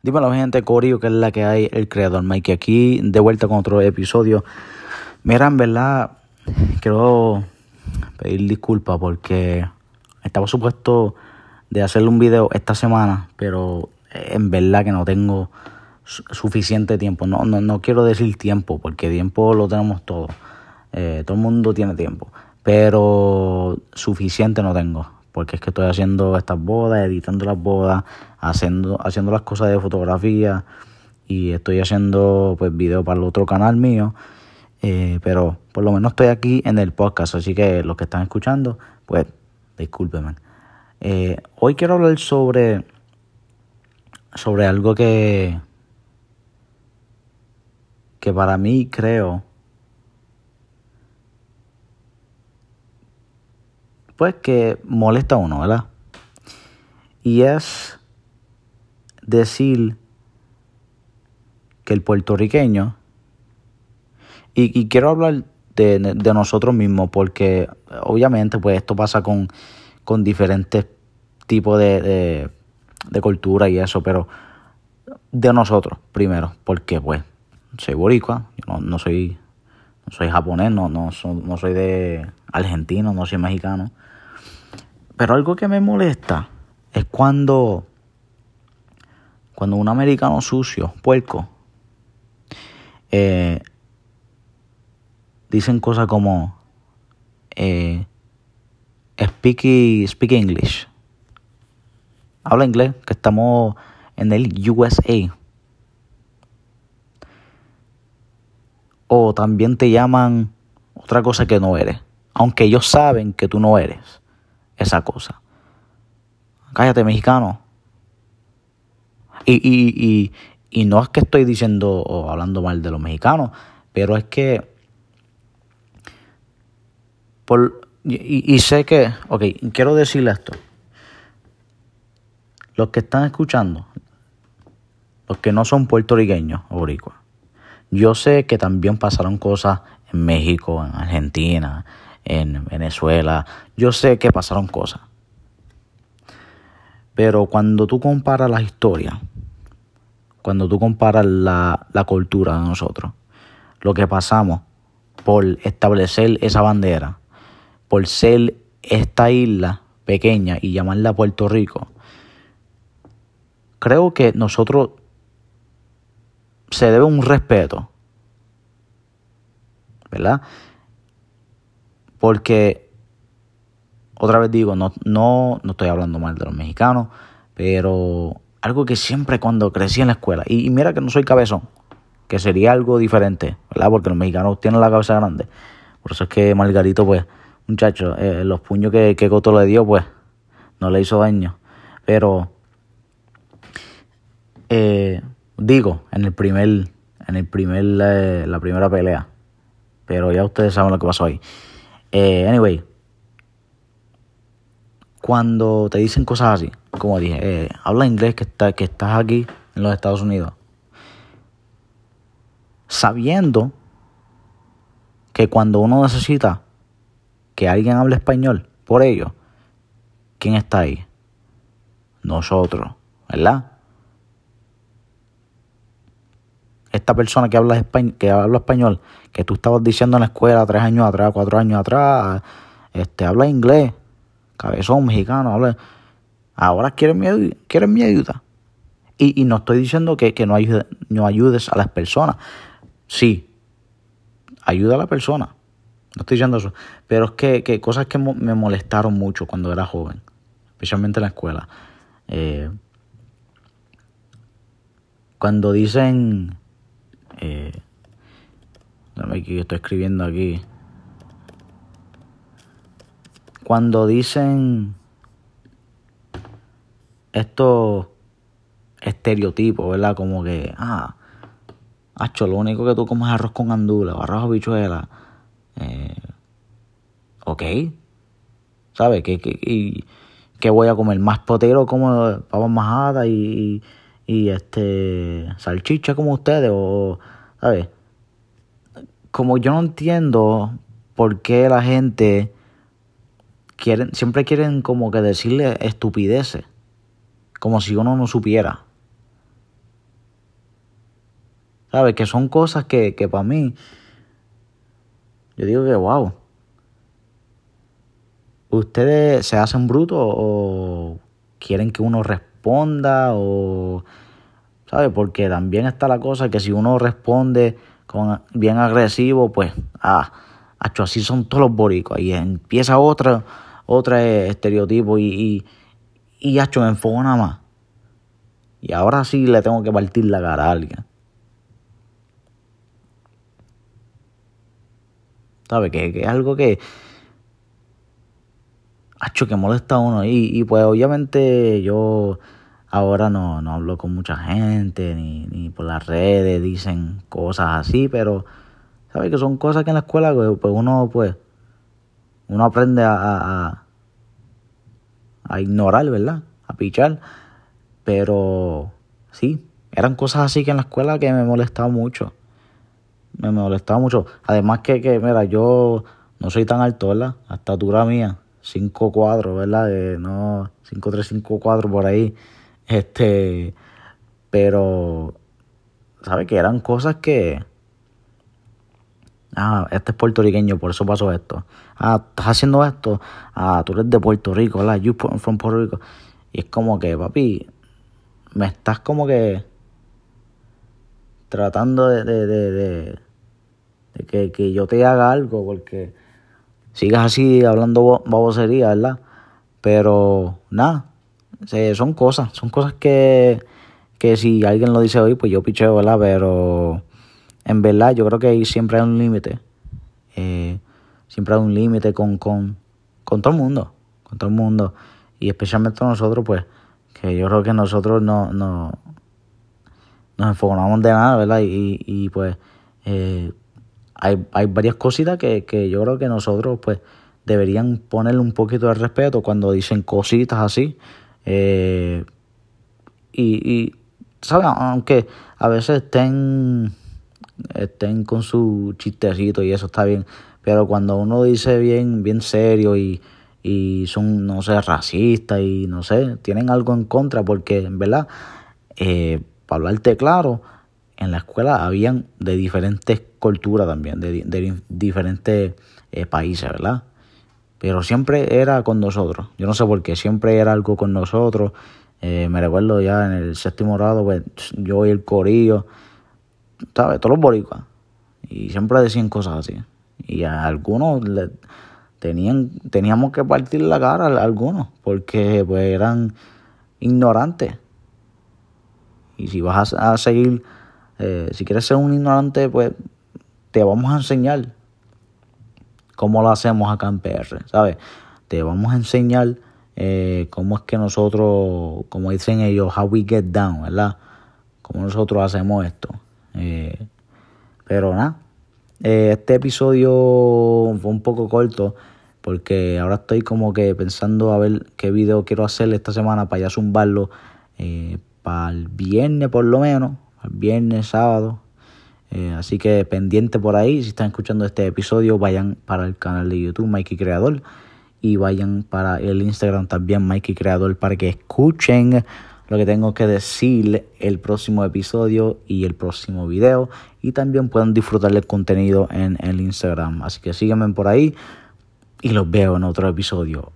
Dímelo, gente, Corio, que es la que hay, el creador Mike, aquí de vuelta con otro episodio. Mira, en verdad, quiero pedir disculpas porque estaba supuesto de hacerle un video esta semana, pero en verdad que no tengo suficiente tiempo. No, no, no quiero decir tiempo, porque tiempo lo tenemos todos. Eh, todo el mundo tiene tiempo, pero suficiente no tengo porque es que estoy haciendo estas bodas, editando las bodas, haciendo, haciendo las cosas de fotografía y estoy haciendo pues video para el otro canal mío. Eh, pero por lo menos estoy aquí en el podcast, así que los que están escuchando, pues discúlpenme. Eh, hoy quiero hablar sobre, sobre algo que, que para mí creo pues que molesta a uno, ¿verdad? Y es decir que el puertorriqueño, y, quiero hablar de, nosotros mismos, porque obviamente pues esto pasa con, con diferentes tipos de, de, cultura y eso, pero de nosotros primero, porque pues soy boricua, no, no soy soy japonés, no, no, no soy de argentino, no soy mexicano. Pero algo que me molesta es cuando, cuando un americano sucio, puerco, eh, dicen cosas como eh, speak, speak English. Habla inglés, que estamos en el USA. O también te llaman otra cosa que no eres. Aunque ellos saben que tú no eres esa cosa. Cállate, mexicano. Y, y, y, y no es que estoy diciendo o hablando mal de los mexicanos, pero es que. Por, y, sé que. Ok, quiero decirle esto. Los que están escuchando, los que no son puertorriqueños o yo sé que también pasaron cosas en México, en Argentina, en Venezuela. Yo sé que pasaron cosas. Pero cuando tú comparas la historia, cuando tú comparas la, la cultura de nosotros, lo que pasamos por establecer esa bandera, por ser esta isla pequeña y llamarla Puerto Rico, creo que nosotros se debe un respeto, ¿verdad? Porque, otra vez digo, no, no, no estoy hablando mal de los mexicanos, pero algo que siempre cuando crecí en la escuela, y, mira que no soy cabezón, que sería algo diferente, ¿verdad? Porque los mexicanos tienen la cabeza grande. Por eso es que Margarito, pues, muchacho, eh, los puños que, que Coto le dio, pues, no le hizo daño. Pero, eh, digo, en el primer, en el primer, eh, la primera pelea. Pero ya ustedes saben lo que pasó ahí. Eh, anyway, cuando te dicen cosas así, como dije, eh, habla inglés que, está, que estás aquí en los Estados Unidos, sabiendo que cuando uno necesita que alguien hable español por ello, ¿quién está ahí? Nosotros, ¿verdad? Esta persona que habla, español, que habla español, que tú estabas diciendo en la escuela tres años atrás, cuatro años atrás, este, habla inglés, cabezón mexicano, habla, ahora quieren mi, mi ayuda. Y, y no estoy diciendo que, que no, ayude, no ayudes a las personas. Sí, ayuda a la persona. No estoy diciendo eso. Pero es que, que cosas que me molestaron mucho cuando era joven, especialmente en la escuela. Eh, cuando dicen eh, aquí, estoy escribiendo aquí. Cuando dicen estos estereotipos, ¿verdad? Como que, ah, hacho, lo único que tú comes es arroz con andula o arroz bichuela. Eh, ok. ¿Sabes? ¿Qué, y, ¿Qué voy a comer? ¿Más potero como papas majadas y este salchicha como ustedes o sabes como yo no entiendo por qué la gente quieren siempre quieren como que decirle estupideces como si uno no supiera ¿Sabes? Que son cosas que, que para mí, yo digo que, wow. ¿Ustedes se hacen brutos o quieren que uno responda o... ¿Sabes? Porque también está la cosa que si uno responde con bien agresivo, pues, ah, así son todos los boricos. Y empieza otra, otra estereotipo y, y, y hecho me enfoco nada más. Y ahora sí le tengo que partir la cara a alguien. ¿Sabes? Que, que es algo que. Hacho, que molesta a uno. Y, y pues obviamente yo ahora no, no hablo con mucha gente, ni, ni por las redes dicen cosas así, pero ¿sabes? Que son cosas que en la escuela pues, pues uno pues uno aprende a, a, a ignorar, ¿verdad? A pichar. Pero sí, eran cosas así que en la escuela que me molestaba mucho. Me molestaba mucho. Además que, que mira, yo no soy tan alto, ¿verdad? La estatura mía, 5'4", ¿verdad? De, no, 5'3", 5'4", por ahí. Este, pero, ¿sabes? Que eran cosas que... Ah, este es puertorriqueño, por eso pasó esto. Ah, estás haciendo esto. Ah, tú eres de Puerto Rico, ¿verdad? You from Puerto Rico. Y es como que, papi, me estás como que tratando de, de, de, de, que, que, yo te haga algo, porque sigas así hablando babosería, ¿verdad? Pero nada, son cosas, son cosas que, que si alguien lo dice hoy, pues yo picheo, ¿verdad? Pero en verdad yo creo que siempre hay un límite. Eh, siempre hay un límite con, con, con todo el mundo, con todo el mundo. Y especialmente nosotros, pues, que yo creo que nosotros no, no nos enfocamos de nada, ¿verdad? Y, y pues eh, hay, hay varias cositas que, que yo creo que nosotros, pues, deberían ponerle un poquito de respeto cuando dicen cositas así. Eh, y, ¿sabes? Aunque a veces estén, estén con su chistecito y eso está bien, pero cuando uno dice bien, bien serio y, y son, no sé, racistas y no sé, tienen algo en contra porque, en verdad, eh, para hablarte claro, en la escuela habían de diferentes culturas también, de, de diferentes eh, países, ¿verdad? pero siempre era con nosotros. Yo no sé por qué, siempre era algo con nosotros. Eh, me recuerdo ya en el séptimo grado, pues yo y el corillo, ¿sabes? Todos los boricuas. Y siempre decían cosas así. Y a algunos tenían, teníamos que partir la cara a algunos, porque pues eran ignorantes. Y si vas a, seguir, eh, si quieres ser un ignorante, pues te vamos a enseñar cómo lo hacemos acá en PR, ¿sabes? Te vamos a enseñar eh, cómo es que nosotros, como dicen ellos, how we get down, ¿verdad? Cómo nosotros hacemos esto. Eh, pero nada, este episodio fue un poco corto porque ahora estoy como que pensando a ver qué video quiero hacer esta semana para ya zumbarlo para el viernes por lo menos, viernes, sábado, eh, así que pendiente por ahí, si están escuchando este episodio, vayan para el canal de YouTube Mikey Creador y vayan para el Instagram también Mikey Creador para que escuchen lo que tengo que decir el próximo episodio y el próximo video y también puedan disfrutar del contenido en el Instagram. Así que síganme por ahí y los veo en otro episodio.